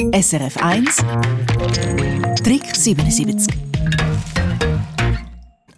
SRF 1 Trick 77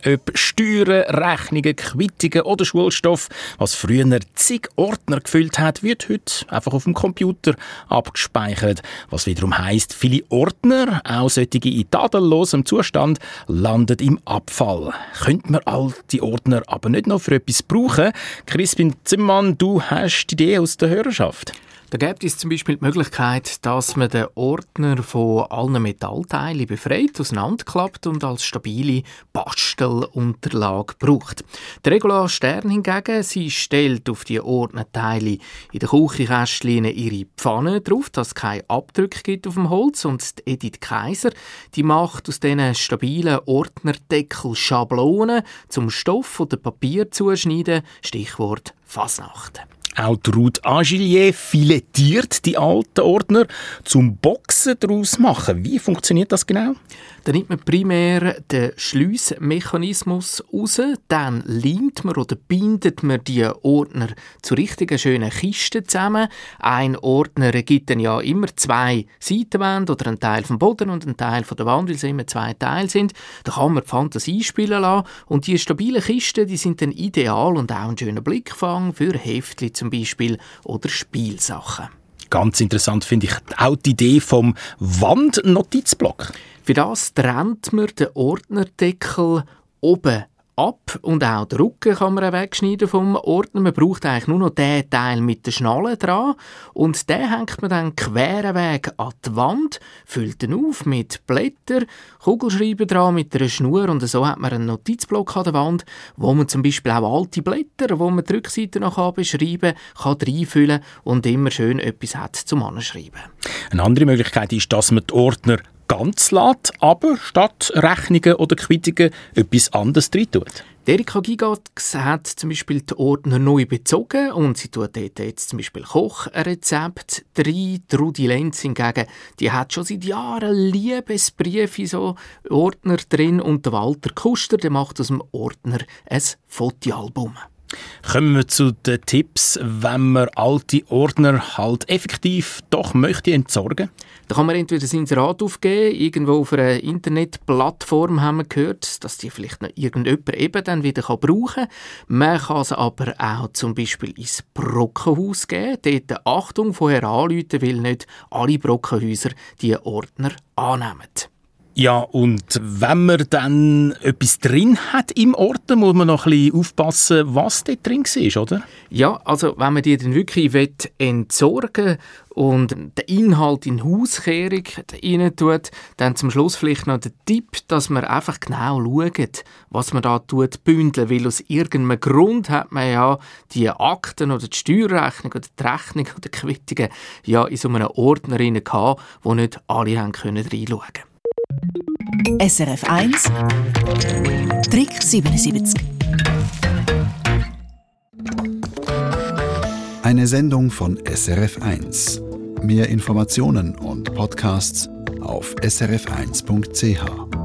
ob Steuern, Rechnungen, Quittungen oder Schulstoff, was früher zig Ordner gefüllt hat, wird heute einfach auf dem Computer abgespeichert. Was wiederum heißt, viele Ordner, auch solche in tadellosem Zustand, landen im Abfall. Könnte man all die Ordner aber nicht noch für etwas brauchen? Crispin Zimmermann, du hast die Idee aus der Hörerschaft. Da gibt es zum Beispiel die Möglichkeit, dass man den Ordner von allen Metallteilen befreit, auseinanderklappt und als stabile Bastelunterlage braucht. Der Regula Stern hingegen, sie stellt auf die Ordnerteile in den Küchenkästchen ihre Pfanne drauf, dass es keine Abdrücke gibt auf dem Holz und Edith Kaiser, die macht aus diesen stabilen Ordnerdeckel Schablonen zum Stoff oder Papier zuschneiden, Stichwort Fasnacht. Auch die Ruth Agilier filetiert die alten Ordner zum Boxen daraus machen. Wie funktioniert das genau? Da nimmt man primär den Schliessmechanismus raus, dann leimt man oder bindet man die Ordner zu richtigen schönen Kisten zusammen. Ein Ordner gibt dann ja immer zwei Seitenwände oder einen Teil vom Boden und einen Teil von der Wand, weil sie immer zwei Teile sind. Da kann man die Fantasie spielen lassen und die stabilen Kisten, die sind dann ideal und auch ein schöner Blickfang für Heftchen zum Beispiel oder Spielsachen. Ganz interessant finde ich auch die Idee vom Wandnotizblock. Für das trennt man den Ordnerdeckel oben ab und auch den Rücken kann man wegschneiden vom Ordner. Man braucht eigentlich nur noch den Teil mit der Schnalle dran und den hängt man dann queren Weg an die Wand, füllt ihn auf mit Blättern, Kugelschreiber dran mit einer Schnur und so hat man einen Notizblock an der Wand, wo man zum Beispiel auch alte Blätter, wo man die Rückseite noch beschreiben kann, kann reinfüllen und immer schön etwas hat zum Anschreiben. Eine andere Möglichkeit ist, dass man die Ordner ganz lässt, aber statt Rechnungen oder Quittungen etwas anderes drin tut. Erika Gigax hat zum Beispiel die Ordner neu bezogen und sie tut dort jetzt zum Beispiel Kochrezept rein. Die Rudi Lenz hingegen, die hat schon seit Jahren Liebesbriefe in so Ordner drin und der Walter Kuster, der macht aus dem Ordner ein Fotoalbum. Kommen wir zu den Tipps, wenn man alte Ordner halt effektiv doch möchte entsorgen? Da kann man entweder sein Inserat aufgeben, irgendwo auf einer Internetplattform haben wir gehört, dass die vielleicht noch irgendjemand eben dann wieder brauchen kann. Man kann sie aber auch zum Beispiel ins Brockenhaus geben. Dort Achtung, vorher anrufen, weil nicht alle Brockenhäuser die Ordner annehmen. Ja, und wenn man dann etwas drin hat im Ort, muss man noch ein bisschen aufpassen, was dort drin ist, oder? Ja, also wenn man die dann wirklich entsorgen und den Inhalt in Hauskehrung rein tut, dann zum Schluss vielleicht noch der Tipp, dass man einfach genau schaut, was man da tut, bündeln, weil aus irgendeinem Grund hat man ja die Akten oder die Steuerrechnung oder die Rechnung oder die Quittungen ja in so einem Ordner gehabt, wo nicht alle haben können reinschauen konnten. SRF 1 Trick 77 Eine Sendung von SRF 1. Mehr Informationen und Podcasts auf srf1.ch.